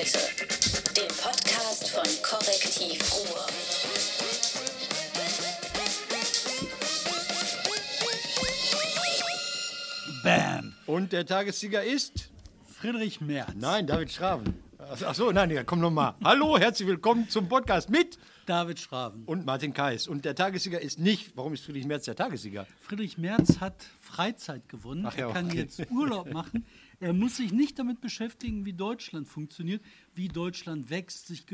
heute, dem Podcast von Korrektiv Ruhr. Bam. Und der Tagessieger ist? Friedrich Merz. Nein, David Schraven. Ach ach so, nein, ja, komm nochmal. Hallo, herzlich willkommen zum Podcast mit David Schraven. und Martin Kais. Und der Tagessieger ist nicht, warum ist Friedrich Merz der Tagessieger? Friedrich Merz hat Freizeit gewonnen. Ach ja, er kann okay. jetzt Urlaub machen. Er muss sich nicht damit beschäftigen, wie Deutschland funktioniert, wie Deutschland wächst, sich.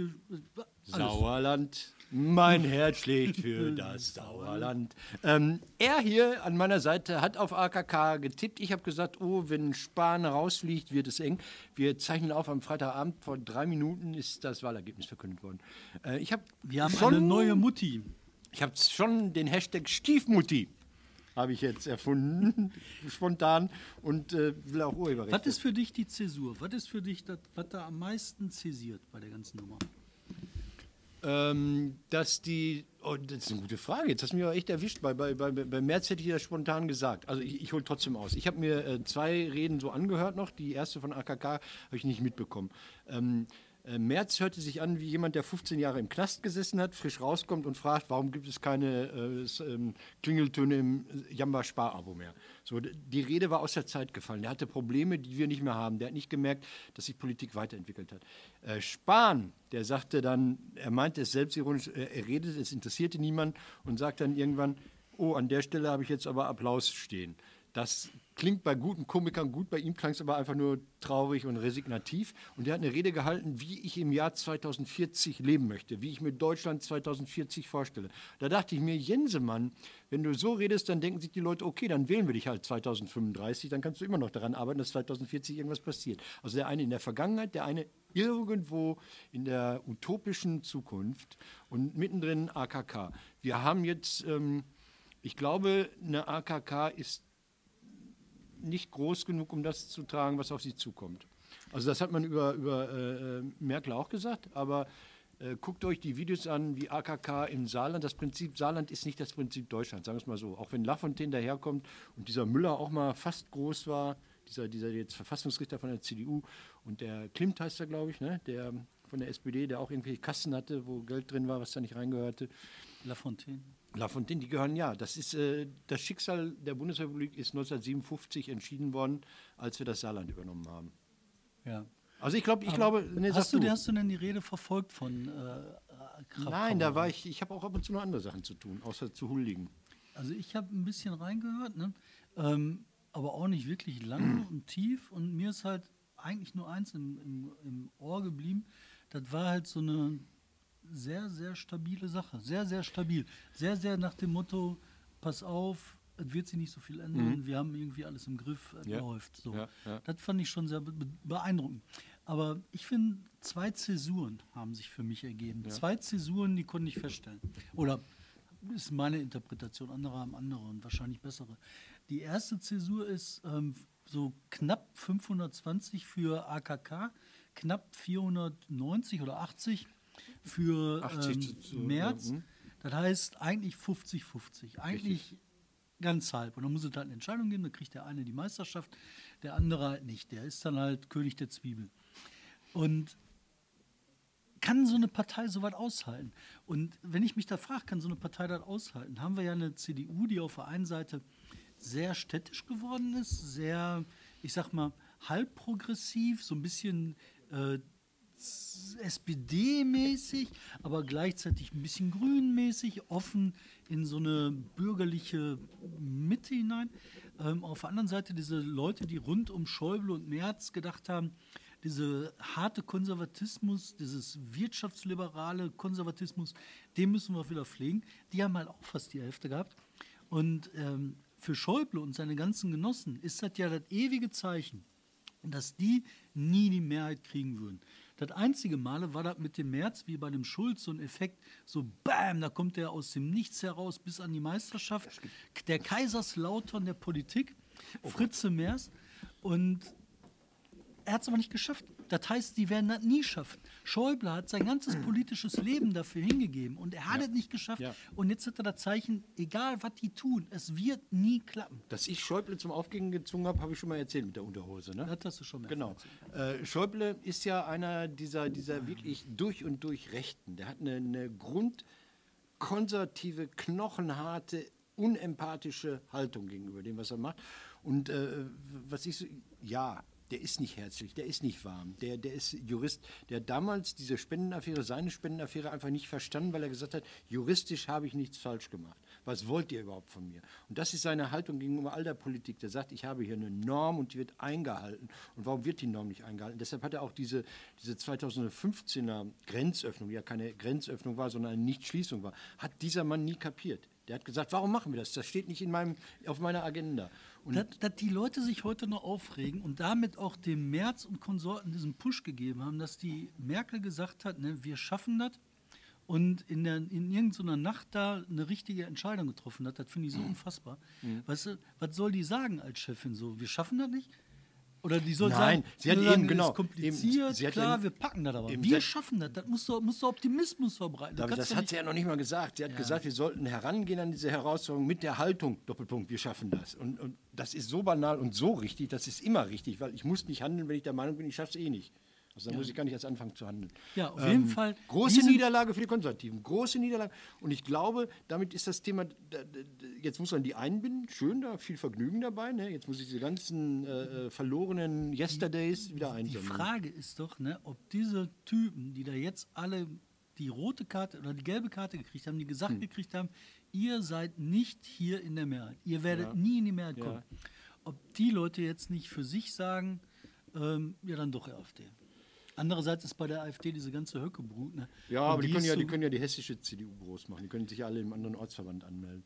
Sauerland, mein Herz schlägt für das Sauerland. Ähm, er hier an meiner Seite hat auf AKK getippt. Ich habe gesagt, oh, wenn Spahn rausfliegt, wird es eng. Wir zeichnen auf am Freitagabend. Vor drei Minuten ist das Wahlergebnis verkündet worden. Äh, ich habe Wir haben schon eine neue Mutti. Ich habe schon den Hashtag Stiefmutti habe ich jetzt erfunden, spontan und äh, will auch Urheberrecht. Was ist für dich die Zäsur? Was ist für dich das, was da am meisten zäsiert bei der ganzen Nummer? ähm, dass die, oh, das ist eine gute Frage, jetzt hast du mich aber echt erwischt, bei, bei, bei, bei März hätte ich das spontan gesagt, also ich, ich hole trotzdem aus. Ich habe mir äh, zwei Reden so angehört noch, die erste von AKK habe ich nicht mitbekommen. Ähm, äh, Merz hörte sich an wie jemand, der 15 Jahre im Knast gesessen hat, frisch rauskommt und fragt, warum gibt es keine äh, ähm, Klingeltöne im Jamba-Spar-Abo mehr. So, die Rede war aus der Zeit gefallen. Der hatte Probleme, die wir nicht mehr haben. Der hat nicht gemerkt, dass sich Politik weiterentwickelt hat. Äh, Spahn, der sagte dann, er meinte es selbstironisch, äh, er redet, es interessierte niemand und sagt dann irgendwann, oh, an der Stelle habe ich jetzt aber Applaus stehen. Das klingt bei guten Komikern gut, bei ihm klang es aber einfach nur traurig und resignativ. Und er hat eine Rede gehalten, wie ich im Jahr 2040 leben möchte, wie ich mir Deutschland 2040 vorstelle. Da dachte ich mir, Jensemann, wenn du so redest, dann denken sich die Leute, okay, dann wählen wir dich halt 2035, dann kannst du immer noch daran arbeiten, dass 2040 irgendwas passiert. Also der eine in der Vergangenheit, der eine irgendwo in der utopischen Zukunft und mittendrin AKK. Wir haben jetzt, ähm, ich glaube, eine AKK ist nicht groß genug, um das zu tragen, was auf sie zukommt. Also das hat man über, über äh, Merkel auch gesagt, aber äh, guckt euch die Videos an, wie AKK im Saarland. Das Prinzip Saarland ist nicht das Prinzip Deutschland, sagen wir es mal so. Auch wenn Lafontaine daherkommt und dieser Müller auch mal fast groß war, dieser, dieser jetzt Verfassungsrichter von der CDU und der Klimt heißt er, glaube ich, ne? der von der SPD, der auch irgendwelche Kassen hatte, wo Geld drin war, was da nicht reingehörte. Lafontaine. Lafontaine, die gehören ja. Das ist äh, das Schicksal der Bundesrepublik ist 1957 entschieden worden, als wir das Saarland übernommen haben. Ja. Also ich glaube, ich glaube, nee, hast, sag du, hast du denn die Rede verfolgt von äh, Kraft Nein, da war ich, ich habe auch ab und zu noch andere Sachen zu tun, außer zu huldigen. Also ich habe ein bisschen reingehört, ne? ähm, aber auch nicht wirklich lange und tief. Und mir ist halt eigentlich nur eins im, im, im Ohr geblieben. Das war halt so eine sehr, sehr stabile Sache. Sehr, sehr stabil. Sehr, sehr nach dem Motto, pass auf, es wird sich nicht so viel ändern, wir haben irgendwie alles im Griff, es Ja. läuft. So. Ja, ja. Das fand ich schon sehr be be- beeindruckend. Aber ich finde, zwei Zäsuren haben sich für mich ergeben. Zwei Zäsuren, die konnte ich feststellen. Oder ist meine Interpretation, andere haben andere und wahrscheinlich bessere. Die erste Zäsur ist ähm, so knapp 520 für AKK, knapp 490 oder 80 für 80 ähm, zu- März. ja, hm. Das heißt eigentlich 50-50. Eigentlich ganz halb. Und dann muss es halt eine Entscheidung geben, dann kriegt der eine die Meisterschaft, der andere halt nicht. Der ist dann halt König der Zwiebel. Und kann so eine Partei so weit aushalten? Und wenn ich mich da frage, kann so eine Partei das aushalten? Haben wir ja eine CDU, die auf der einen Seite sehr städtisch geworden ist, sehr, ich sag mal, halb progressiv, so ein bisschen äh, SPD-mäßig, aber gleichzeitig ein bisschen grünmäßig, offen in so eine bürgerliche Mitte hinein. Ähm, auf der anderen Seite diese Leute, die rund um Schäuble und Merz gedacht haben, diese harte Konservatismus, dieses wirtschaftsliberale Konservatismus, den müssen wir wieder pflegen. Die haben halt auch fast die Hälfte gehabt. Und ähm, für Schäuble und seine ganzen Genossen ist das ja das ewige Zeichen, dass die nie die Mehrheit kriegen würden. Das einzige Male war das mit dem März, wie bei dem Schulz, so ein Effekt, so BAM, da kommt er aus dem Nichts heraus bis an die Meisterschaft. Der Kaiserslautern der Politik, Fritze Merz. Und er hat es aber nicht geschafft. Das heißt, die werden das nie schaffen. Schäuble hat sein ganzes politisches Leben dafür hingegeben und er hat es nicht geschafft. Ja. Und jetzt hat er das Zeichen, egal was die tun, es wird nie klappen. Dass ich Schäuble zum Aufgehen gezwungen habe, habe ich schon mal erzählt mit der Unterhose. Ne? Das hast du schon mehrfach Genau. erzählt. Äh, Schäuble ist ja einer dieser, dieser wirklich durch und durch Rechten. Der hat eine, eine grundkonservative, knochenharte, unempathische Haltung gegenüber dem, was er macht. Und äh, was ich so, ja, der ist nicht herzlich, der ist nicht warm, der, der ist Jurist. Der damals diese Spendenaffäre, seine Spendenaffäre einfach nicht verstanden, weil er gesagt hat, juristisch habe ich nichts falsch gemacht. Was wollt ihr überhaupt von mir? Und das ist seine Haltung gegenüber all der Politik. Der sagt, ich habe hier eine Norm und die wird eingehalten. Und warum wird die Norm nicht eingehalten? Deshalb hat er auch diese, diese 2015er Grenzöffnung, die ja keine Grenzöffnung war, sondern eine Nichtschließung war, hat dieser Mann nie kapiert. Der hat gesagt, warum machen wir das? Das steht nicht in meinem, auf meiner Agenda. Und dass, die Leute sich heute noch aufregen und damit auch dem Merz und Konsorten diesen Push gegeben haben, dass die Merkel gesagt hat, ne, wir schaffen das und in, der, in irgendeiner Nacht da eine richtige Entscheidung getroffen hat, das finde ich so unfassbar. Weißt du, was soll die sagen als Chefin so? Wir schaffen das nicht? Oder die soll Nein, sagen, sie hat eben, sagen, das genau, ist kompliziert, eben, sie hat klar, ja- wir packen das aber. eben, Wir schaffen das, das muss doch, muss doch Optimismus verbreiten. Aber das doch hat sie ja noch nicht mal gesagt. Sie hat gesagt, wir sollten herangehen an diese Herausforderung mit der Haltung, Doppelpunkt, wir schaffen das. Und, und das ist so banal und so richtig, das ist immer richtig, weil ich muss nicht handeln, wenn ich der Meinung bin, ich schaffe es eh nicht. Also dann muss ich gar nicht erst anfangen zu handeln. Ähm, Ja, auf jeden Fall, Große die Niederlage für die Konservativen, große Niederlage. Und ich glaube, damit ist das Thema, da- da- jetzt muss man die einbinden, schön, da viel Vergnügen dabei. Ne? Jetzt muss ich diese ganzen äh, äh, verlorenen Yesterdays wieder Die einsammeln. Frage ist doch, ne, ob diese Typen, die da jetzt alle die rote Karte oder die gelbe Karte gekriegt haben, die gesagt Hm. gekriegt haben, ihr seid nicht hier in der Mehrheit, ihr werdet nie in die Mehrheit kommen. Ob die Leute jetzt nicht für sich sagen, ähm, ja dann doch AfD. Andererseits ist bei der AfD diese ganze Höckebrut. Ne? Ja, aber die, können ist ja, die können ja die hessische CDU groß machen. Die können sich alle im anderen Ortsverband anmelden.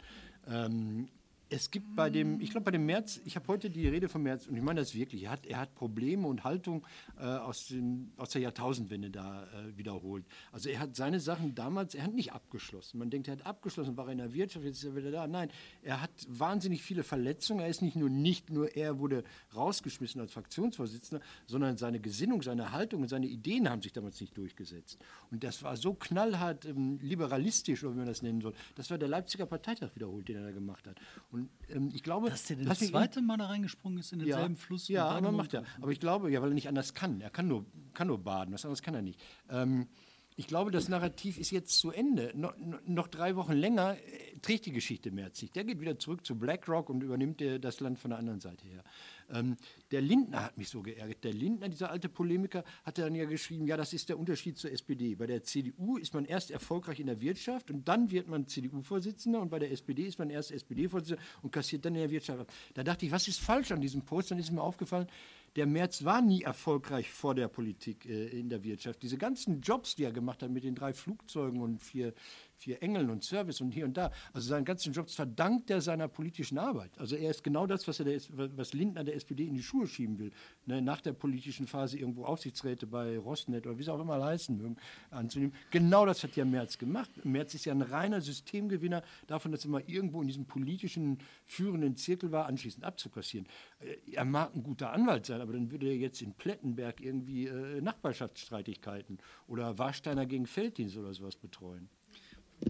Ähm, es gibt bei dem, ich glaube bei dem März, ich habe heute die Rede von März und ich meine das wirklich, er hat, er hat Probleme und Haltung äh, aus, den, aus der Jahrtausendwende da äh, wiederholt. Also er hat seine Sachen damals, er hat nicht abgeschlossen. Man denkt, er hat abgeschlossen, war er in der Wirtschaft, jetzt ist er wieder da. Nein, er hat wahnsinnig viele Verletzungen. Er ist nicht nur, nicht nur er wurde rausgeschmissen als Fraktionsvorsitzender, sondern seine Gesinnung, seine Haltung und seine Ideen haben sich damals nicht durchgesetzt. Und das war so knallhart ähm, liberalistisch, oder wie man das nennen soll. Das war der Leipziger Parteitag wiederholt, den er da gemacht hat. Und ähm, ich glaube, Dass der das zweite Mal da reingesprungen ist in denselben Fluss. und ja, aber macht er. Aber ich glaube, ja, weil er nicht anders kann. Er kann nur, kann nur baden, was anderes kann er nicht. Ähm, ich glaube, das Narrativ ist jetzt zu Ende. No, no, noch drei Wochen länger äh, trägt die Geschichte Merz nicht. Der geht wieder zurück zu BlackRock und übernimmt der, das Land von der anderen Seite her. Ähm, der Lindner hat mich so geärgert. Der Lindner, dieser alte Polemiker, hat dann ja geschrieben, ja, das ist der Unterschied zur SPD. Bei der CDU ist man erst erfolgreich in der Wirtschaft und dann wird man CDU-Vorsitzender und bei der SPD ist man erst SPD-Vorsitzender und kassiert dann in der Wirtschaft. Da dachte ich, was ist falsch an diesem Post? Dann ist mir aufgefallen, der Merz war nie erfolgreich vor der Politik äh, in der Wirtschaft. Diese ganzen Jobs, die er gemacht hat mit den drei Flugzeugen und vier, vier Engeln und Service und hier und da, also seinen ganzen Jobs verdankt er seiner politischen Arbeit. Also er ist genau das, was, er der, was Lindner der SPD in die Schuhe schieben will. Ne, nach der politischen Phase irgendwo Aufsichtsräte bei Rosnet oder wie sie auch immer heißen mögen, anzunehmen. Genau das hat ja Merz gemacht. Merz ist ja ein reiner Systemgewinner davon, dass er mal irgendwo in diesem politischen führenden Zirkel war, anschließend abzukassieren. Äh, Er mag ein guter Anwalt sein, aber dann würde er jetzt in Plettenberg irgendwie äh, Nachbarschaftsstreitigkeiten oder Warsteiner gegen Felddienst oder sowas betreuen.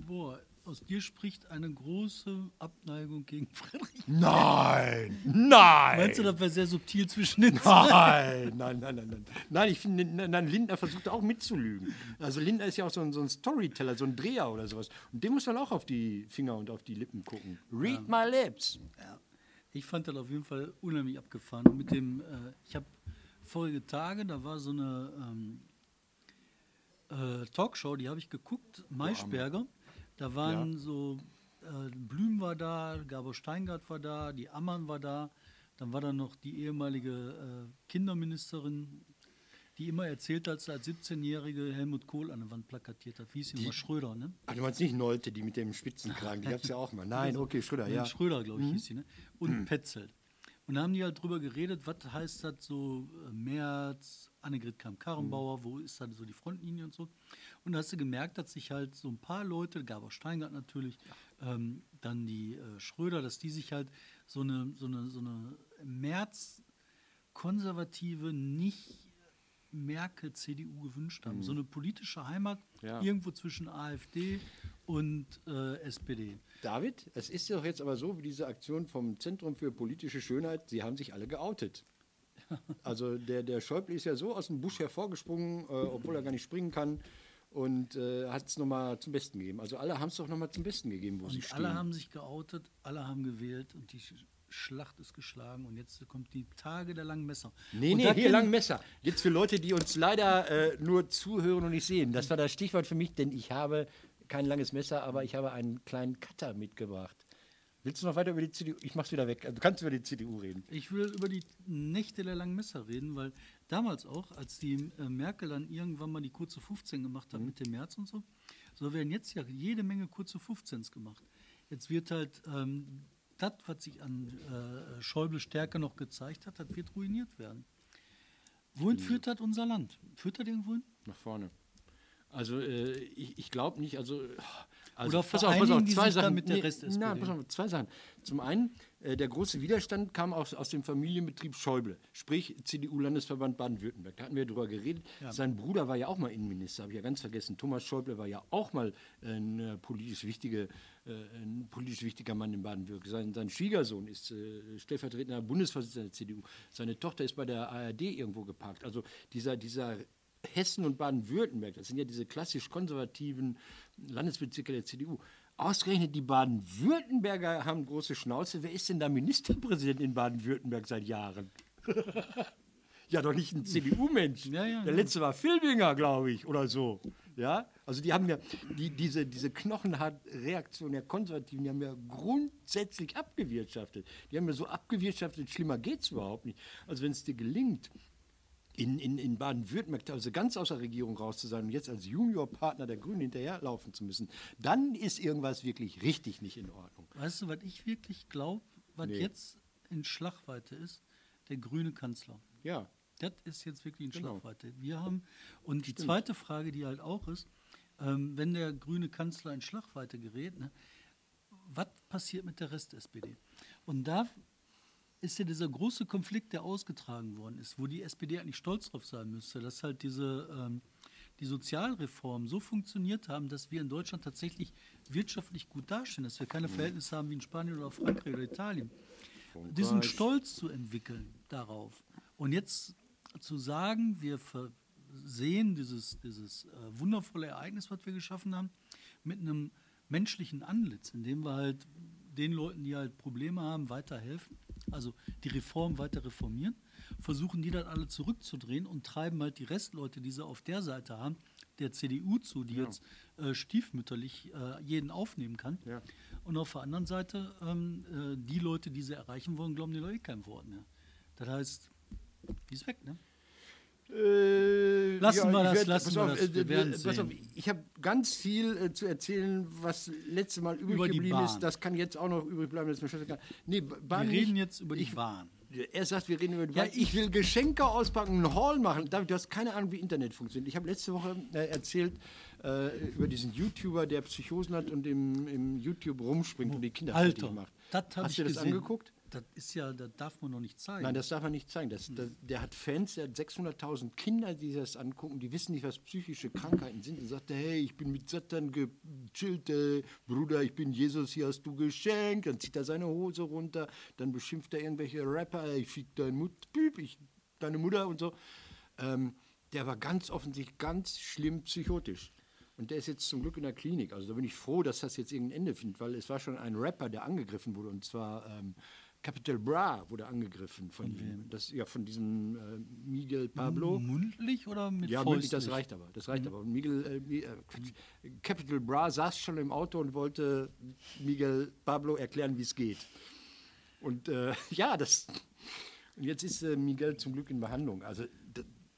Boah, aus dir spricht eine große Abneigung gegen Friedrich. Nein, nein. Meinst du, das wäre sehr subtil zwischen den zwei? Nein, nein, nein, nein, nein. Nein, ich finde, nein, Lindner versucht auch mitzulügen. Also Lindner ist ja auch so ein, so ein Storyteller, so ein Dreher oder sowas. Und dem muss man auch auf die Finger und auf die Lippen gucken. Read my lips. Ich fand das auf jeden Fall unheimlich abgefahren. Und Mit dem, äh, ich habe vorige Tage, da war so eine ähm, äh, Talkshow, die habe ich geguckt, Maischberger. Da waren Ja. so, äh, Blüm war da, Gabor Steingart war da, die Ammann war da. Dann war da noch die ehemalige äh, Kinderministerin, die immer erzählt hat, dass sie als 17-jährige Helmut Kohl an der Wand plakatiert hat. Wie hieß sie immer? Schröder, ne? Ach, du meinst nicht Neute, die mit dem Spitzenkragen, die gab es ja auch mal. Nein, okay, Schröder, ja. Schröder, glaube ich, hieß sie, ne? Und Petzelt. Und da haben die halt drüber geredet, was heißt das so, äh, März, Annegret Kamm-Karrenbauer, wo ist da so die Frontlinie und so. Und da hast du gemerkt, dass sich halt so ein paar Leute, Gabor Steingart natürlich, ähm, dann die äh, Schröder, dass die sich halt so eine, so eine, so eine März-konservative, nicht Merkel, CDU gewünscht haben. So eine politische Heimat Mhm. Ja. irgendwo zwischen AfD und äh, SPD. David, es ist doch jetzt aber so, wie diese Aktion vom Zentrum für politische Schönheit, sie haben sich alle geoutet. Also der, der Schäuble ist ja so aus dem Busch hervorgesprungen, äh, obwohl er gar nicht springen kann und äh, hat es nochmal zum Besten gegeben. Also alle haben es doch nochmal zum Besten gegeben, wo sie Und stehen. alle haben sich geoutet, alle haben gewählt und die Sch- Schlacht ist geschlagen und jetzt kommt die Tage der langen Messer. Nee, und nee, hier kenn- lang Messer. Jetzt für Leute, die uns leider äh, nur zuhören und nicht sehen. Das war das Stichwort für mich, denn ich habe kein langes Messer, aber ich habe einen kleinen Cutter mitgebracht. Willst du noch weiter über die CDU? Ich mach's wieder weg. Du kannst über die CDU reden. Ich will über die Nächte der langen Messer reden, weil damals auch, als die äh, Merkel dann irgendwann mal die kurze 15 gemacht Mhm. hat mit dem März und so, so werden jetzt ja jede Menge kurze 15s gemacht. Jetzt wird halt ähm, das, was sich an äh, Schäuble Stärke noch gezeigt hat, das wird ruiniert werden. Wohin Mhm. führt das unser Land? Führt das irgendwo hin? Nach vorne. Also äh, ich, ich glaube nicht, also, also Oder vereinigen die sich da mit der Rest-SPD? Nein, pass auf, zwei Sachen. Zum einen, äh, der große Widerstand kam aus, aus dem Familienbetrieb Schäuble, sprich CDU-Landesverband Baden-Württemberg. Da hatten wir drüber geredet. Sein Bruder war ja auch mal Innenminister, habe ich ja ganz vergessen. Thomas Schäuble war ja auch mal ein, äh, politisch, wichtige, äh, ein politisch wichtiger Mann in Baden-Württemberg. Sein, sein Schwiegersohn ist äh, stellvertretender Bundesvorsitzender der CDU. Seine Tochter ist bei der ARD irgendwo geparkt. Also dieser, dieser Hessen und Baden-Württemberg, das sind ja diese klassisch konservativen Landesbezirke der CDU. Ausgerechnet die Baden-Württemberger haben große Schnauze. Wer ist denn da Ministerpräsident in Baden-Württemberg seit Jahren? ja, doch nicht ein CDU-Mensch. Ja, ja, Der letzte war Filbinger, glaube ich, oder so. Ja, also die haben ja, die, diese, diese Knochenhart-Reaktion der Konservativen, die haben ja grundsätzlich abgewirtschaftet. Die haben ja so abgewirtschaftet, schlimmer geht es überhaupt nicht. Also wenn es dir gelingt, in, in, in Baden-Württemberg also ganz aus der Regierung raus zu sein und jetzt als Juniorpartner der Grünen hinterherlaufen zu müssen, dann ist irgendwas wirklich richtig nicht in Ordnung. Weißt du, was ich wirklich glaube, was Nee. jetzt in Schlagweite ist? Der grüne Kanzler. Ja, Das ist jetzt wirklich in Genau. Schlagweite. Wir haben, und die zweite Frage, die halt auch ist, ähm, wenn der grüne Kanzler in Schlagweite gerät, ne, was passiert mit der Rest-SPD? Und da ist ja dieser große Konflikt, der ausgetragen worden ist, wo die SPD eigentlich stolz drauf sein müsste, dass halt diese ähm, die Sozialreformen so funktioniert haben, dass wir in Deutschland tatsächlich wirtschaftlich gut dastehen, dass wir keine Verhältnisse haben wie in Spanien oder Frankreich oder Italien. Diesen Stolz zu entwickeln darauf. Und jetzt zu sagen, wir sehen dieses, dieses äh, wundervolle Ereignis, was wir geschaffen haben, mit einem menschlichen Antlitz, indem wir halt den Leuten, die halt Probleme haben, weiterhelfen, also die Reform weiter reformieren, versuchen die dann alle zurückzudrehen und treiben halt die Restleute, die sie auf der Seite haben, der CDU zu, die jetzt äh, stiefmütterlich äh, jeden aufnehmen kann. Ja. Und auf der anderen Seite, ähm, äh, die Leute, die sie erreichen wollen, glauben die Leute kein Wort mehr. Das heißt, die ist weg, ne? Äh, Lassen wir ich das, werd- lassen wir auf, das, äh, wir werden pass auf, sehen. ich habe ganz viel äh, zu erzählen, was letzte Mal übrig Über geblieben ist. Das kann jetzt auch noch übrig bleiben. Das ist mir scheißegal. Nee, Wir Bahn reden nicht. jetzt über die ich, Bahn. Er sagt, wir reden über die Ja, Bahn. Ich will Geschenke auspacken, einen Haul machen. David, du hast keine Ahnung, wie Internet funktioniert. Ich habe letzte Woche äh, erzählt äh, über diesen YouTuber, der Psychosen hat und im, im YouTube rumspringt und die Kinder fertig Alter, macht. das Hast du das gesehen. angeguckt? Das ist ja, das darf man noch nicht zeigen. Nein, das darf man nicht zeigen. Das, das, der hat Fans, der hat 600.000 Kinder, die das angucken, die wissen nicht, was psychische Krankheiten sind. Und sagt, hey, ich bin mit Satan gechillt, äh, Bruder, ich bin Jesus, hier hast du Geschenk. Dann zieht er seine Hose runter, dann beschimpft er irgendwelche Rapper, ich fick dein Mut, ich, deine Mutter und so. Ähm, der war ganz offensichtlich ganz schlimm psychotisch. Und der ist jetzt zum Glück in der Klinik. Also da bin ich froh, dass das jetzt irgendein Ende findet, weil es war schon ein Rapper, der angegriffen wurde. Und zwar ähm, Capital Bra wurde angegriffen von, ihm. Das, ja, von diesem äh, Miguel Pablo. Mundlich oder mit Ja, mündlich, das reicht aber. Das reicht aber. Und Miguel, äh, äh. Capital Bra saß schon im Auto und wollte Miguel Pablo erklären, wie es geht. Und äh, ja, das. Und jetzt ist äh, Miguel zum Glück in Behandlung. Also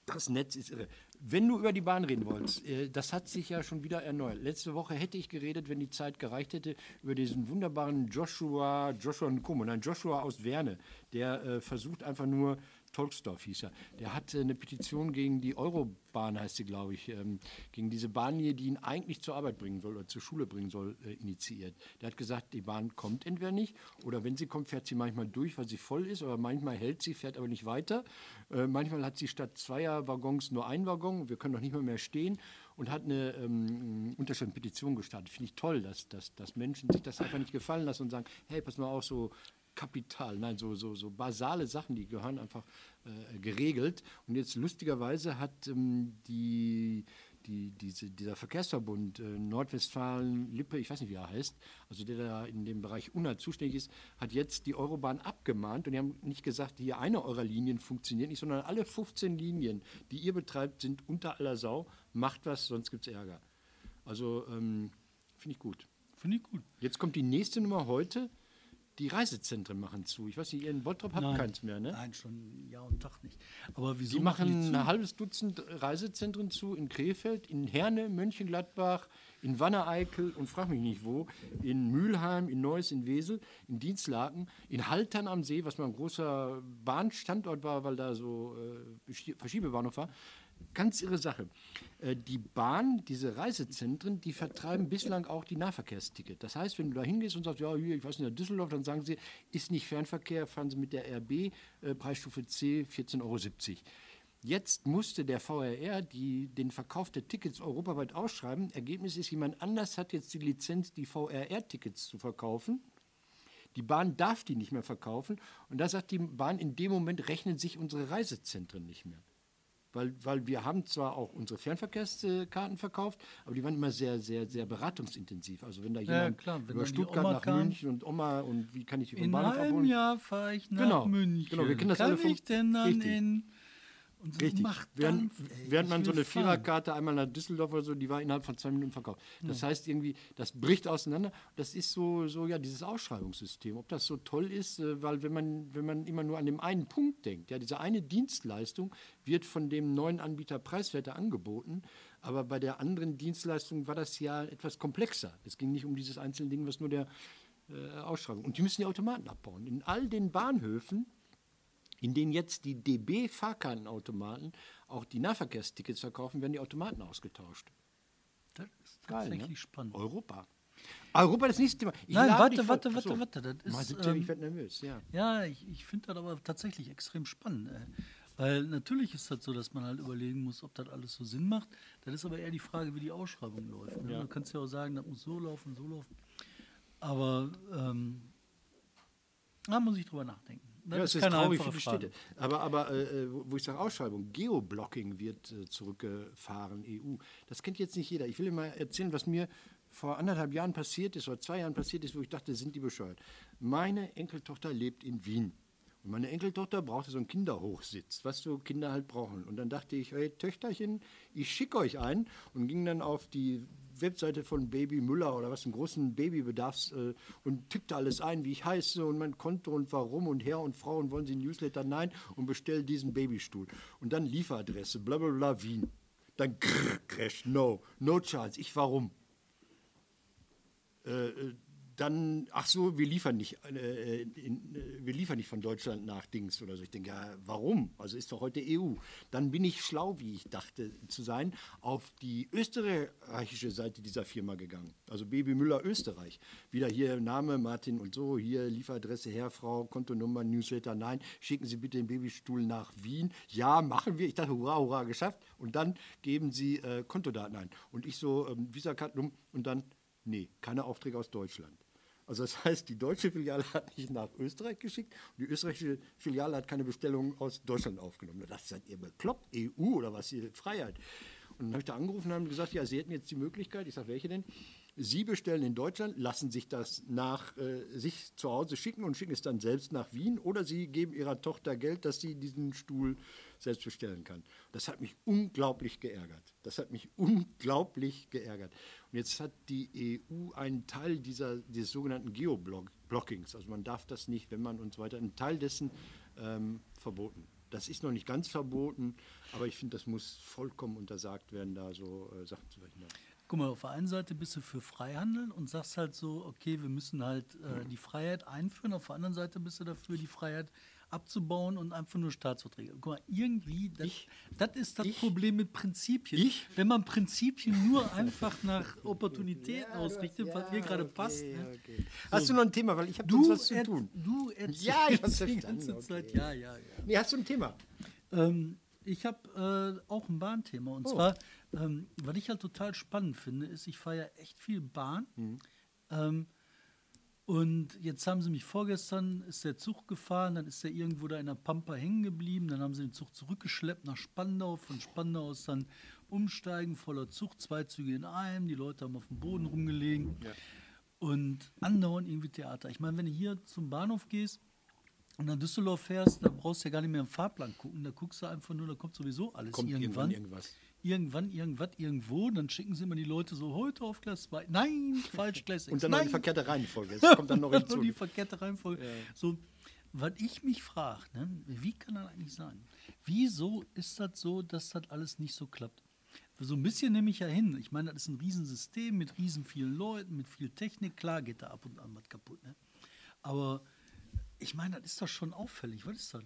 das Netz ist irre. Wenn du über die Bahn reden wolltest, äh, das hat sich ja schon wieder erneuert. Letzte Woche hätte ich geredet, wenn die Zeit gereicht hätte, über diesen wunderbaren Joshua, Joshua Nkomo, nein, Joshua aus Werne, der äh, versucht einfach nur Tolksdorf hieß er, der hat äh, eine Petition gegen die Eurobahn, heißt sie, glaube ich, ähm, gegen diese Bahnlinie, die ihn eigentlich zur Arbeit bringen soll oder zur Schule bringen soll, äh, initiiert. Der hat gesagt, die Bahn kommt entweder nicht oder wenn sie kommt, fährt sie manchmal durch, weil sie voll ist, oder manchmal hält sie, fährt aber nicht weiter. Äh, manchmal hat sie statt zweier Waggons nur einen Waggon, wir können doch nicht mehr mehr stehen und hat eine ähm, unterschiedliche Petition gestartet. Finde ich toll, dass, dass, dass Menschen sich das einfach nicht gefallen lassen und sagen, hey, pass mal auf, so Kapital, nein, so, so, so basale Sachen, die gehören einfach äh, geregelt. Und jetzt lustigerweise hat ähm, die, die, diese, dieser Verkehrsverbund äh, Nordwestfalen-Lippe, ich weiß nicht, wie er heißt, also der da in dem Bereich UNA zuständig ist, hat jetzt die Eurobahn abgemahnt und die haben nicht gesagt, hier eine eurer Linien funktioniert nicht, sondern alle 15 Linien, die ihr betreibt, sind unter aller Sau. Macht was, sonst gibt es Ärger. Also ähm, finde ich gut. Finde ich gut. Jetzt kommt die nächste Nummer heute. Die Reisezentren machen zu. Ich weiß nicht, ihr in Bottrop habt Nein. keins mehr, ne? Nein, schon Jahr und Tag nicht. Aber wieso Die machen die zu? ein halbes Dutzend Reisezentren zu in Krefeld, in Herne, Mönchengladbach, in Wanne-Eickel und frag mich nicht wo, in Mülheim, in Neuss, in Wesel, in Dienstlaken, in Haltern am See, was mal ein großer Bahnstandort war, weil da so äh, Verschiebebahnhof war. Ganz irre Sache. Äh, die Bahn, diese Reisezentren, die vertreiben bislang auch die Nahverkehrsticket. Das heißt, wenn du da hingehst und sagst, ja, ich weiß nicht, Düsseldorf, dann sagen sie, ist nicht Fernverkehr, fahren sie mit der RB, äh, Preisstufe C, 14,70 Euro. Jetzt musste der VRR die, den Verkauf der Tickets europaweit ausschreiben. Ergebnis ist, jemand anders hat jetzt die Lizenz, die VRR-Tickets zu verkaufen. Die Bahn darf die nicht mehr verkaufen. Und da sagt die Bahn, in dem Moment rechnen sich unsere Reisezentren nicht mehr. Weil, weil wir haben zwar auch unsere Fernverkehrskarten verkauft, aber die waren immer sehr, sehr, sehr beratungsintensiv. Also wenn da Ja, jemand klar, wenn über Stuttgart nach kam. München und Oma und wie kann ich die vom In einem? Jahr fahre ich nach Genau, München. genau, wir kennen das Kann alle vom- ich denn dann Richtig. in... Und so Richtig. macht Während, Dampf, ey, während man so eine fahren. Viererkarte einmal nach Düsseldorf oder so, die war innerhalb von zwei Minuten verkauft. Das heißt irgendwie, das bricht auseinander. Das ist so, so ja, dieses Ausschreibungssystem. Ob das so toll ist, äh, weil wenn man, wenn man immer nur an dem einen Punkt denkt, ja, diese eine Dienstleistung wird von dem neuen Anbieter preiswerter angeboten, aber bei der anderen Dienstleistung war das ja etwas komplexer. Es ging nicht um dieses einzelne Ding, was nur der äh, Ausschreibung. Und die müssen die Automaten abbauen. In all den Bahnhöfen in denen jetzt die DB-Fahrkartenautomaten auch die Nahverkehrstickets verkaufen, werden die Automaten ausgetauscht. Das ist Geil, tatsächlich ne? spannend. Europa. Europa, das nächste Thema. Ich Nein, warte, warte, warte, warte, das ist, Mal ähm, ich werde nervös, ja. Ja, ich, ich finde das aber tatsächlich extrem spannend. Ey. Weil natürlich ist das so, dass man halt überlegen muss, ob das alles so Sinn macht. Das ist aber eher die Frage, wie die Ausschreibung läuft. Ne? Ja. Du kannst ja auch sagen, das muss so laufen, so laufen. Aber ähm, da muss ich drüber nachdenken. Das Ja, es ist keine traurig für die. Städte. Aber, aber äh, wo wo ich sage Ausschreibung, Geoblocking wird äh, zurückgefahren, EU. Das kennt jetzt nicht jeder. Ich will mal erzählen, was mir vor anderthalb Jahren passiert ist oder zwei Jahren passiert ist, wo ich dachte, sind die bescheuert. Meine Enkeltochter lebt in Wien. Und meine Enkeltochter brauchte so einen Kinderhochsitz, was so Kinder halt brauchen. Und dann dachte ich, hey Töchterchen, ich schicke euch einen und ging dann auf die Webseite von Baby Müller oder was, einen großen Babybedarfs äh, und tippte alles ein, wie ich heiße und mein Konto und warum und Herr und Frau und wollen Sie ein Newsletter? Nein und bestell diesen Babystuhl. Und dann Lieferadresse, bla bla bla, Wien. Dann grrr, Crash, no, no chance. Ich warum? Äh, äh, dann, ach so, wir liefern nicht, äh, in, äh, wir liefern nicht von Deutschland nach Dings oder so. Ich denke, ja, warum? Also ist doch heute EU. Dann bin ich schlau, wie ich dachte zu sein, auf die österreichische Seite dieser Firma gegangen. Also Baby Müller Österreich. Wieder hier Name Martin und so, hier Lieferadresse Herr, Frau, Kontonummer, Newsletter. Nein, schicken Sie bitte den Babystuhl nach Wien. Ja, machen wir. Ich dachte, hurra, hurra, geschafft. Und dann geben Sie äh, Kontodaten ein. Und ich so, ähm, Visakarten und dann Nee, keine Aufträge aus Deutschland. Also das heißt, die deutsche Filiale hat nicht nach Österreich geschickt und die österreichische Filiale hat keine Bestellung aus Deutschland aufgenommen. Da dachte ich, seid ihr bekloppt, EU oder was, hier Freiheit. Und dann habe ich da angerufen und haben gesagt, ja, Sie hätten jetzt die Möglichkeit, ich sage, welche denn? Sie bestellen in Deutschland, lassen sich das nach äh, sich zu Hause schicken und schicken es dann selbst nach Wien oder Sie geben Ihrer Tochter Geld, dass sie diesen Stuhl selbst bestellen kann. Das hat mich unglaublich geärgert. Das hat mich unglaublich geärgert. Jetzt hat die EU einen Teil dieser, dieses sogenannten Geoblockings, also man darf das nicht, wenn man und so weiter, einen Teil dessen ähm, verboten. Das ist noch nicht ganz verboten, aber ich finde, das muss vollkommen untersagt werden, da so äh, Sachen zu verhindern. Guck mal, auf der einen Seite bist du für Freihandel und sagst halt so, okay, wir müssen halt äh, die Freiheit einführen. Auf der anderen Seite bist du dafür, die Freiheit abzubauen und einfach nur Staatsverträge. Guck mal, irgendwie, das, das ist das Problem mit Prinzipien. Ich? Wenn man Prinzipien nur einfach nach Opportunitäten ausrichtet, was mir gerade passt. Ne? Hast du noch ein Thema? Weil ich habe was zu tun. du erzählst Ja, ich hab's die ganze okay. Zeit. Ja, ja, ja. Nee, hast du ein Thema? Ähm, ich habe äh, auch ein Bahnthema. Oh. Und zwar, ähm, was ich halt total spannend finde, ist, ich fahre ja echt viel Bahn. Mhm. Ähm, und jetzt haben sie mich vorgestern, ist der Zug gefahren, dann ist er irgendwo da in der Pampa hängen geblieben, dann haben sie den Zug zurückgeschleppt nach Spandau, von Spandau aus dann umsteigen, voller Zug, zwei Züge in einem, die Leute haben auf dem Boden rumgelegen und andauernd irgendwie Theater. Ich meine, wenn du hier zum Bahnhof gehst, und nach Düsseldorf fährst, da brauchst du ja gar nicht mehr im Fahrplan gucken. Da guckst du einfach nur, da kommt sowieso alles Kommt irgendwann. irgendwann irgendwas. Irgendwann, irgendwas, irgendwo. Dann schicken sie immer die Leute so, heute auf Gleis 2. Nein, falsch, Gleis 6. Und dann noch Nein. eine verkehrte Reihenfolge. Das kommt dann noch hinzu. die verkehrte Reihenfolge. So, was ich mich frage, ne, wie kann das eigentlich sein? Wieso ist das so, dass das alles nicht so klappt? So ein bisschen nehme ich ja hin. Ich meine, das ist ein Riesensystem mit riesen vielen Leuten, mit viel Technik. Klar geht da ab und an was kaputt. Ne? Aber ich meine, das ist doch schon auffällig. Was ist das?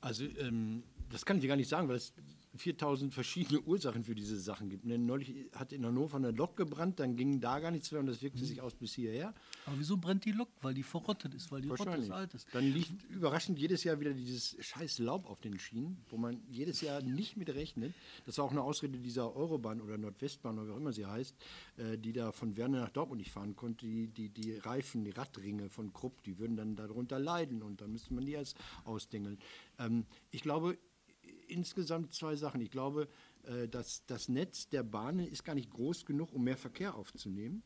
Also, ähm, das kann ich dir gar nicht sagen, weil es 4000 verschiedene Ursachen für diese Sachen gibt. Ne? Neulich hat in Hannover eine Lok gebrannt, dann ging da gar nichts mehr und das wirkte sich aus bis hierher. Aber wieso brennt die Lok? Weil die verrottet ist, weil die Rotte alt ist. Dann liegt überraschend jedes Jahr wieder dieses scheiß Laub auf den Schienen, wo man jedes Jahr nicht mit rechnet. Das war auch eine Ausrede dieser Eurobahn oder Nordwestbahn oder wie auch immer sie heißt, äh, die da von Werne nach Dortmund nicht fahren konnte. Die, die, die Reifen, die Radringe von Krupp, die würden dann darunter leiden und dann müsste man die erst ausdengeln. Ähm, ich glaube, insgesamt zwei Sachen. Ich glaube, äh, dass das Netz der Bahnen ist gar nicht groß genug, um mehr Verkehr aufzunehmen.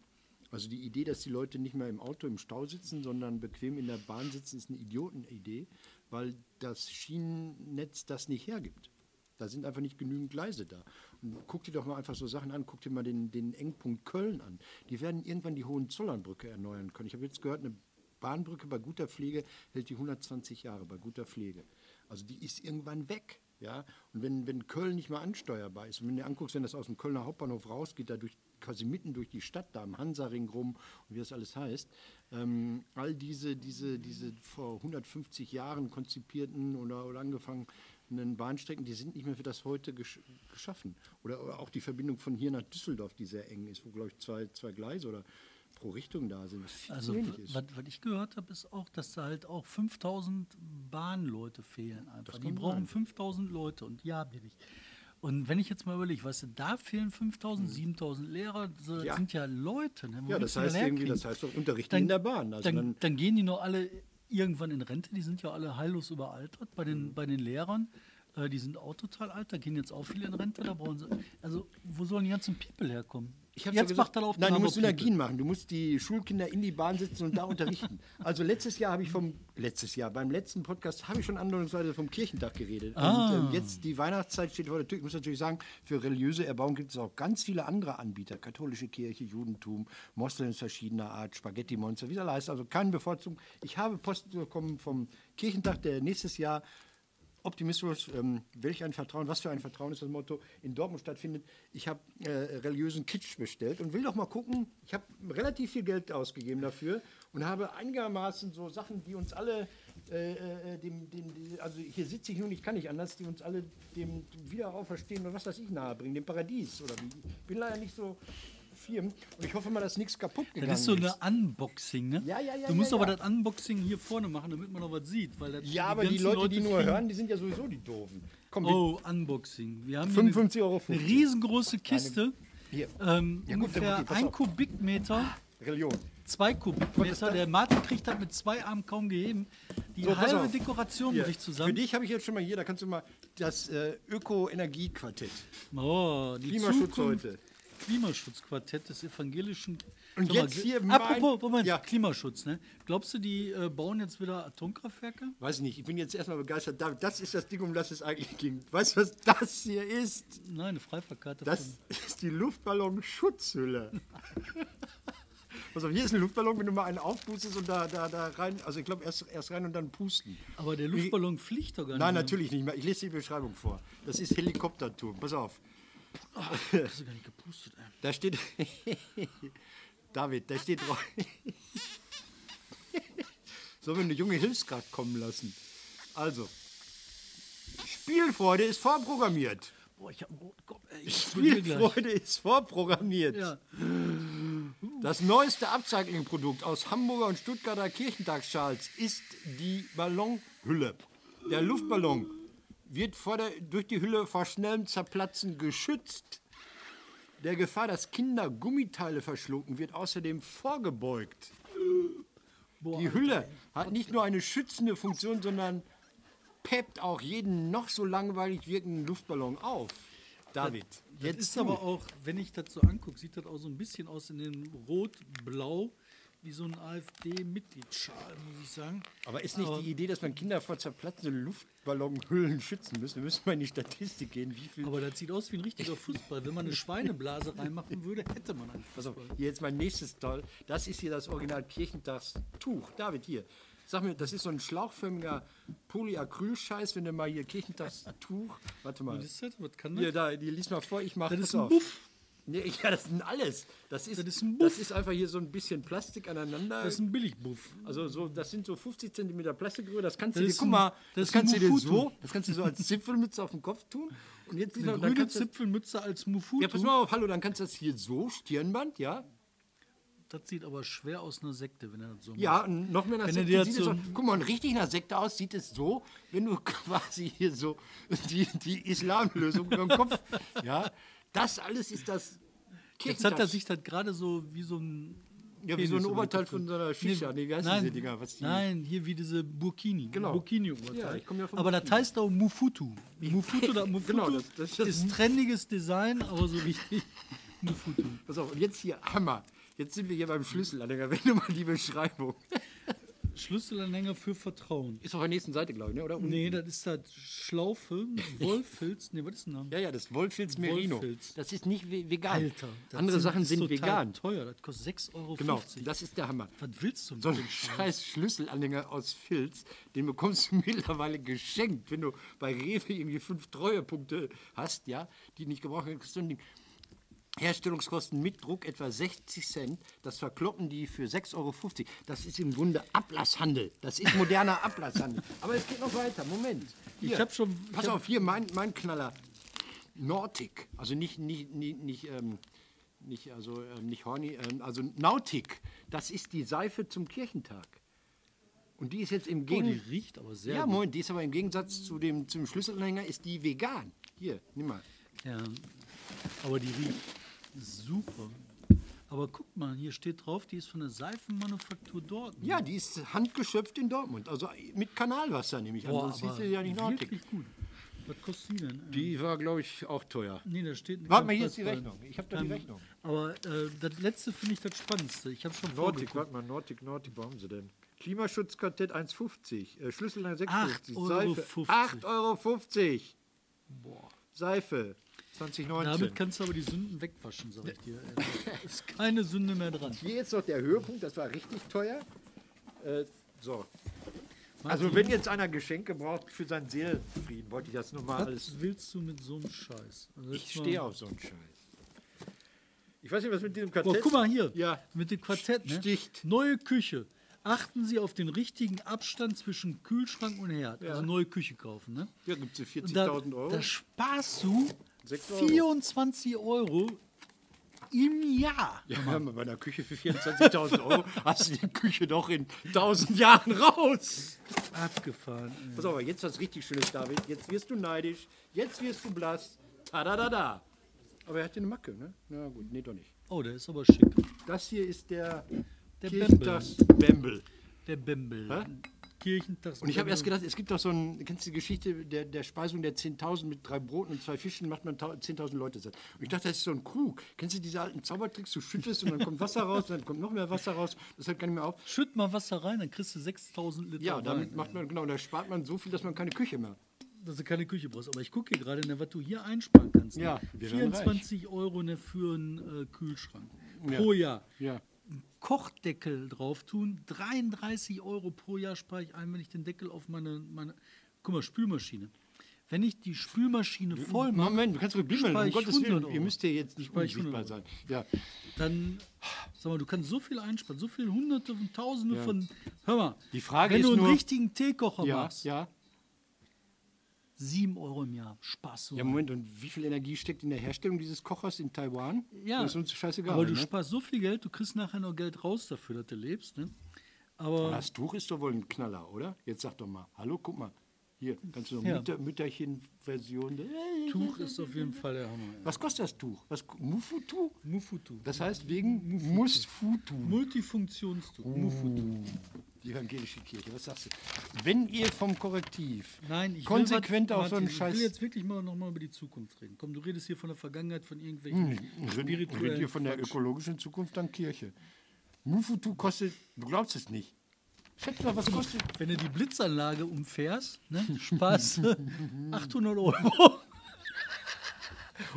Also die Idee, dass die Leute nicht mehr im Auto im Stau sitzen, sondern bequem in der Bahn sitzen, ist eine Idiotenidee, weil das Schienennetz das nicht hergibt. Da sind einfach nicht genügend Gleise da. Und guck dir doch mal einfach so Sachen an, guck dir mal den, den Engpunkt Köln an. Die werden irgendwann die Hohenzollernbrücke erneuern können. Ich habe jetzt gehört, eine Bahnbrücke bei guter Pflege hält die 120 Jahre bei guter Pflege. Also die ist irgendwann weg. Ja? Und wenn, wenn Köln nicht mehr ansteuerbar ist, und wenn du anguckst, wenn das aus dem Kölner Hauptbahnhof rausgeht, da durch, quasi mitten durch die Stadt, da am Hansaring rum und wie das alles heißt, ähm, all diese, diese, diese vor 150 Jahren konzipierten oder, oder angefangenen Bahnstrecken, die sind nicht mehr für das heute gesch geschaffen. Oder, oder auch die Verbindung von hier nach Düsseldorf, die sehr eng ist, wo, glaube ich, zwei, zwei Gleise oder pro Richtung da sind, Also, was, was ich gehört habe, ist auch, dass da halt auch 5000 Bahnleute fehlen einfach. Die brauchen sein. 5000 Leute und haben die nicht. Und wenn ich jetzt mal überlege, weißt du, da fehlen 5000, 7000 Lehrer, so, das Mhm. Ja. sind ja Leute. Ne? Ja, das heißt irgendwie, das heißt doch Unterrichten in der Bahn. Also dann, dann, dann gehen die noch alle irgendwann in Rente, die sind ja alle heillos überaltert bei den, Mhm. bei den Lehrern. Äh, die sind auch total alt, da gehen jetzt auch viele in Rente, da brauchen sie. Also, wo sollen die ganzen People herkommen? Ich jetzt ja macht gesagt, er auf Nein, du musst Synergien machen. Du musst die Schulkinder in die Bahn sitzen und da unterrichten. Also letztes Jahr habe ich vom letztes Jahr beim letzten Podcast habe ich schon andeutungsweise vom Kirchentag geredet. Ah. Und ähm, jetzt die Weihnachtszeit steht vor der Tür. Ich muss natürlich sagen, für religiöse Erbauung gibt es auch ganz viele andere Anbieter: katholische Kirche, Judentum, Moslems verschiedener Art, Spaghetti Monster, wie das heißt. Also keine Bevorzugung. Ich habe Post bekommen vom Kirchentag, der nächstes Jahr Optimismus, ähm, welch ein Vertrauen, was für ein Vertrauen ist das Motto, in Dortmund stattfindet. Ich habe äh, religiösen Kitsch bestellt und will doch mal gucken. Ich habe relativ viel Geld ausgegeben dafür und habe einigermaßen so Sachen, die uns alle, äh, äh, dem, dem, also hier sitze ich nun, ich kann nicht anders, die uns alle dem Wiederauferstehen oder was weiß ich nahebringen, dem Paradies. Oder wie. Ich bin leider nicht so firm und ich hoffe mal, dass nichts kaputt gegangen Das ist so eine Unboxing, ne? Ja, ja, ja, Du musst ja, aber ja. das Unboxing hier vorne machen, damit man noch was sieht. Weil Ja, aber die ganzen Leute, die nur hören, die sind ja sowieso die Doofen. Komm, Oh, Unboxing. Wir haben hier 55,50 Euro. eine, eine riesengroße Kiste. Hier. Ähm, Ja, gut, ungefähr ein. Kubikmeter, Religion. zwei Kubikmeter. Der Martin kriegt das mit zwei Armen kaum geheben. Die So, halbe. Dekoration bricht Für zusammen. dich habe ich jetzt schon mal hier, da kannst du mal das äh, Öko-Energie-Quartett. Oh, die Klimaschutz Zukunft- heute. Klimaschutzquartett des evangelischen. Und Sag mal, jetzt hier Apropos, Moment, Ja. Klimaschutz, ne? Glaubst du, die äh, bauen jetzt wieder Atomkraftwerke? Weiß ich nicht, ich bin jetzt erstmal begeistert. Das ist das Ding, um das es eigentlich ging. Weißt du, was das hier ist? Nein, eine Freifahrtkarte. Das ist die Luftballon-Schutzhülle. Pass auf, hier ist ein Luftballon, wenn du mal einen aufpustest und da, da, da rein, also ich glaube erst, erst rein und dann pusten. aber der Luftballon fliegt doch gar Nein, nicht. natürlich nicht mehr. Ich lese die Beschreibung vor. Das ist Helikopterturm. Pass auf. Mehr. Hast du gar nicht gepustet, ey. Da steht. David, da steht drauf. Sollen wir eine junge Hilfskraft kommen lassen? Also, Spielfreude ist vorprogrammiert. Boah, ich hab einen roten Kopf. Ey. Spielfreude ist vorprogrammiert. Ja. Das neueste Upcycling-Produkt aus Hamburger und Stuttgarter Kirchentagsschals ist die Ballonhülle. Der Luftballon wird vor der, durch die Hülle vor schnellem Zerplatzen geschützt. Der Gefahr, dass Kinder Gummiteile verschlucken, wird außerdem vorgebeugt. Boah, Die Hülle hat nicht nur eine schützende Funktion, sondern peppt auch jeden noch so langweilig wirkenden Luftballon auf. David, Das jetzt ist du. aber auch, wenn ich das so angucke, sieht das auch so ein bisschen aus in den Rot-Blau, wie so ein AfD-Mitgliedsschal, muss ich sagen. Aber ist nicht Aber- die Idee, dass man Kinder vor zerplatzenden Luftballonhüllen schützen müssen? Wir müssen mal in die Statistik gehen, wie viel. Aber das sieht aus wie ein richtiger Fußball. Wenn man eine Schweineblase reinmachen würde, hätte man einen Fußball. hier jetzt mein nächstes Toll. Das ist hier das Original Kirchentagstuch. David, hier. Sag mir, das ist so ein schlauchförmiger Polyacrylscheiß, wenn du mal hier Kirchentagstuch. Warte mal. Was ist das? Was kann das? Hier, da, die lies mal vor, ich mach Das pass ist ein auf. Buff. Nee, ja, das sind alles. Das ist, Das ist ein das Buff. ist einfach hier so ein bisschen Plastik aneinander. Das ist ein Billigbuff. Also so, das sind so 50 cm Plastikröhre, das kannst Das du dir, guck mal, das das, kannst du dir so, das kannst du so als Zipfelmütze auf den Kopf tun. Und jetzt Eine dann grüne du- Zipfelmütze als Mufutu. Ja, pass mal auf, hallo, dann kannst du das hier so, Stirnband, ja? Das sieht aber schwer aus einer Sekte, wenn er das so Ja, macht. und noch mehr nach Wenn Sekte sieht so Guck mal, richtig nach Sekte aus sieht es so, wenn du quasi hier so die, die Islamlösung über den Kopf, ja, das alles ist das Jetzt hat er sich das gerade so wie so ein. Ja, wie so ein Oberteil von so einer Shisha. Nee, wie heißen nein, diese Dinger, was die- nein, hier wie diese Burkini. Genau. Burkini-Oberteil. Ja, ich ja vom aber das Burkini. heißt auch Mufutu. Mufutu, oder Mufutu Genau, das- das ist das- ist trendiges Design, aber so richtig Mufutu. Pass auf, und jetzt hier, Hammer. Jetzt sind wir hier beim Schlüsselanhänger. Wenn du mal die Beschreibung. Schlüsselanhänger für Vertrauen. Ist auf der nächsten Seite, glaube ich, ne? oder? Nee, das ist das Schlaufe, Wollfilz. Nee, was ist denn da? Ja, ja, das Wollfilz Merino. Wollfilz. Das ist nicht ve- vegan. Alter. das Andere Sachen das ist sind vegan. teuer. Das kostet 6,50 Euro. Genau, das ist der Hammer. Was willst du mit So ein dem Scheiß? scheiß Schlüsselanhänger aus Filz, den bekommst du mittlerweile geschenkt, wenn du bei Rewe irgendwie fünf Treuepunkte hast, ja, die nicht gebraucht werden. kriegst du ein Ding. Herstellungskosten mit Druck etwa 60 Cent. Das verkloppen die für 6,50 Euro. Das ist im Grunde Ablasshandel. Das ist moderner Ablasshandel. Aber es geht noch weiter. Moment. Ich hab schon- ich Pass hab- auf, hier mein, mein Knaller. Nordic. Also nicht, nicht, nicht, nicht, ähm, nicht, also, ähm, nicht Horny, ähm, also Nautic. Das ist die Seife zum Kirchentag. Und die ist jetzt im Oh, die Gegensatz. riecht aber sehr ja, gut. Moment, die ist aber im Gegensatz zu dem zum Schlüsselanhänger ist die vegan. Hier, nimm mal. Ja, aber die riecht super. Aber guck mal, hier steht drauf, die ist von der Seifenmanufaktur dort. Ja, die ist handgeschöpft in Dortmund. Also mit Kanalwasser nehme ich an. Boah, Sonst sie ja nicht wirklich gut. Was kostet die denn? Die war, glaube ich, auch teuer. Nee, da steht. Warte mal, hier ist die. Rechnung. Ich hab da die Ähm, Rechnung. Aber äh, das letzte finde ich das Spannendste. Ich habe schon Nordic, warte mal, Nordic, Nordic, wo haben sie denn? Klimaschutzkartett 1,50, äh, Schlüssellein 6,50, Acht Euro Seife 50. 8,50 Euro. Boah. Seife 2019. Damit kannst du aber die Sünden wegwaschen, sag ich dir. ist keine Sünde mehr dran. Hier jetzt noch der Höhepunkt, das war richtig teuer. äh, so. Also wenn jetzt einer Geschenke braucht für seinen Seelenfrieden, wollte ich das nur mal alles... Was willst du mit so einem Scheiß? Also Ich stehe auf so einen Scheiß. Ich weiß nicht, was mit diesem Boah, Quartett... guck mal hier. Ja. Mit dem Quartett. Ne? Sticht. Neue Küche. Achten Sie auf den richtigen Abstand zwischen Kühlschrank und Herd. Also neue Küche kaufen. Ne? Hier gibt es Und da, 40.000 Euro. Da sparst du Sechs Euro. 24 Euro im Jahr. Ja, bei einer Küche für 24.000 Euro hast du die Küche doch in 1000 Jahren raus. Abgefahren. ey. Pass auf, aber jetzt was richtig Schönes, David. Jetzt wirst du neidisch, jetzt wirst du blass. Tadadada. Aber er hat hier eine Macke, ne? Na gut, nee, doch nicht. Oh, der ist aber schick. Das hier ist der, Der Kirchentags-Bembel. Der Bembel. Hä? Kirchentags. Und ich habe erst gedacht, es gibt doch so ein, kennst du die Geschichte der, der Speisung der 10.000 mit drei Broten und zwei Fischen, macht man tau- 10.000 Leute satt. Und ich dachte, das ist so ein Krug. Kennst du diese alten Zaubertricks? Du schüttest und dann kommt Wasser raus, dann kommt noch mehr Wasser raus. Das hört gar nicht mehr auf. Schütt mal Wasser rein, dann kriegst du 6000 Liter Ja, damit Wein. macht man, genau, da spart man so viel, dass man keine Küche mehr. dass du keine Küche brauchst. Aber ich gucke hier gerade, ne, was du hier einsparen kannst. Ne? Ja, wir werden 24 Euro ne, für einen äh, Kühlschrank Ja. pro Jahr. Ja. Kochdeckel drauf tun, 33 Euro pro Jahr spare ich ein, wenn ich den Deckel auf meine, meine guck mal, Spülmaschine. wenn ich die Spülmaschine voll mache, Moment, du kannst ruhig bimmeln, um Gottes Willen. 100 Ihr müsst hier jetzt nicht unsichtbar 100 sein. Ja. dann, sag mal, du kannst so viel einsparen, so viele Hunderte und Tausende von. Hör mal, Die Frage wenn ist du einen nur- richtigen Teekocher Ja, machst, ja. 7 Euro im Jahr, Spaß. So Ja, Moment, und wie viel Energie steckt in der Herstellung dieses Kochers in Taiwan? Ja, Das ist uns scheißegal. aber du ne? sparst so viel Geld, du kriegst nachher noch Geld raus dafür, dass du lebst. Ne? Aber Das Tuch ist doch wohl ein Knaller, oder? Jetzt sag doch mal, hallo, guck mal. Hier, kannst du noch Ja. Mütter, Mütterchen-Version. Tuch ist auf jeden Fall der Hammer. Ja. Was kostet das Tuch? Was, Mufutu? Mufutu. Das heißt wegen Musfutu. Multifunktionstuch. Uh. Mufutu. Die evangelische Kirche, was sagst du? Wenn ihr vom Korrektiv Nein, ich konsequent will, auf so einen Scheiß. Ich will jetzt wirklich mal nochmal über die Zukunft reden. Komm, du redest hier von der Vergangenheit, von irgendwelchen Hm, Redet spirituellen ihr von der ökologischen Zukunft an Kirche? Mufutu kostet, du glaubst es nicht. Schätz mal, was kostet. Wenn du die Blitzanlage umfährst, ne, sparst du 800 Euro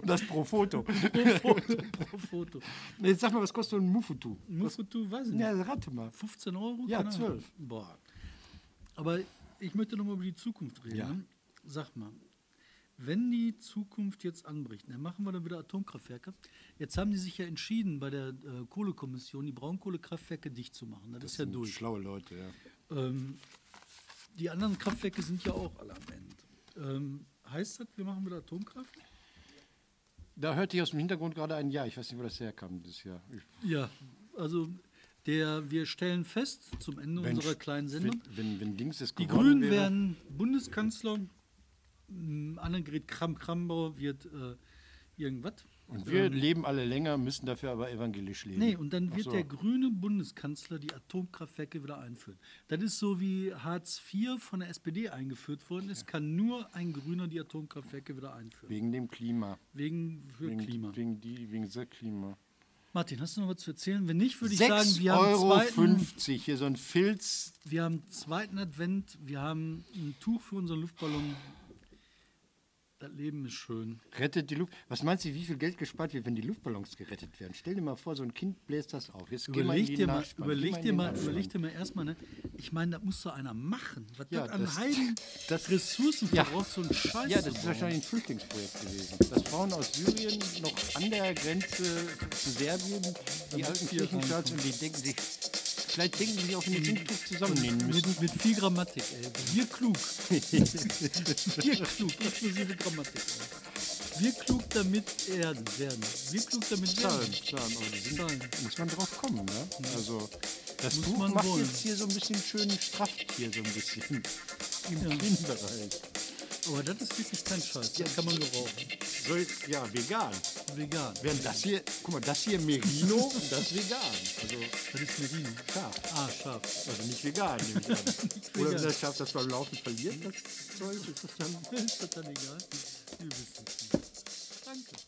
Und das pro Foto. pro Foto. Jetzt sag mal, was kostet ein Mufutu? Mufutu, weiß ich nicht. Ja, rate mal. 15 Euro? Ja, Keine Ahnung. 12. Boah. Aber ich möchte nochmal über die Zukunft reden. Ja. Ne? Sag mal, wenn die Zukunft jetzt anbricht, dann machen wir dann wieder Atomkraftwerke. Jetzt haben die sich ja entschieden bei der äh, Kohlekommission, die Braunkohlekraftwerke dicht zu machen. Das, ist ja durch. Schlaue Leute, ja. Ähm, die anderen Kraftwerke sind ja auch alle am Ende. Ähm, heißt das, wir machen wieder Atomkraft? Da hörte ich aus dem Hintergrund gerade ein Ja. Ich weiß nicht, wo das herkam dieses Jahr. Ich, Ja, also der, wir stellen fest zum Ende unserer kleinen Sendung, Wenn, wenn, wenn die Grünen wäre, werden Bundeskanzler, Annegret Kramp-Karrenbauer wird äh, irgendwas. Und wir leben alle länger, müssen dafür aber evangelisch leben. Nee, und dann wird so. der grüne Bundeskanzler die Atomkraftwerke wieder einführen. Das ist so wie Hartz IV von der SPD eingeführt worden ist, kann nur ein Grüner die Atomkraftwerke wieder einführen. Wegen dem Klima. Wegen für Wegen, Klima. Wegen, die, wegen der Klima. Martin, hast du noch was zu erzählen? Wenn nicht, würde ich sagen, 6,50 wir haben, Euro zweiten, hier so ein Filz. wir haben zweiten Advent, wir haben ein Tuch für unseren Luftballon. Das Leben ist schön. Rettet die Luft. Was meinst du, wie viel Geld gespart wird, wenn die Luftballons gerettet werden? Stell dir mal vor, so ein Kind bläst das auf. Jetzt Überleg dir, mal, überleg, dir mal, überleg dir mal erstmal, ne? ich meine, das muss doch einer machen. Was Ja, das an das- Heiden das- Ressourcen Ja. verbraucht, so ein Scheiß. Ja, das ist wahrscheinlich ein Flüchtlingsprojekt gewesen. Dass Frauen aus Syrien noch an der Grenze zu Serbien, die alten Kirchenstaats, und die denken sich, vielleicht denken die sich auch, wenn die Sinttuch zusammennehmen müssen. Mit, mit viel Grammatik, ey. Wir klug. Wir klug, inklusive Grammatik. Ey. Wir klug damit Erden werden. Wir klug damit Zahlen, werden. Zahlen, aber die sind, Zahlen. muss man drauf kommen, ne? Also, das Muss Tuch man macht wollen. jetzt hier so ein bisschen schön strafft hier so ein bisschen im Ja. Kinnbereich. Aber das ist wirklich kein Scheiß. Das kann man gebrauchen. Soll, ja, vegan. Vegan. Während das hier, guck mal, das hier Merino und das vegan. Also Das ist Merino. scharf. Ah, scharf. Also nicht vegan, nehme ich an. Oder wenn das Schaf das beim Laufen verliert, das Zeug, ist das dann Ist das dann egal? Nicht. Danke.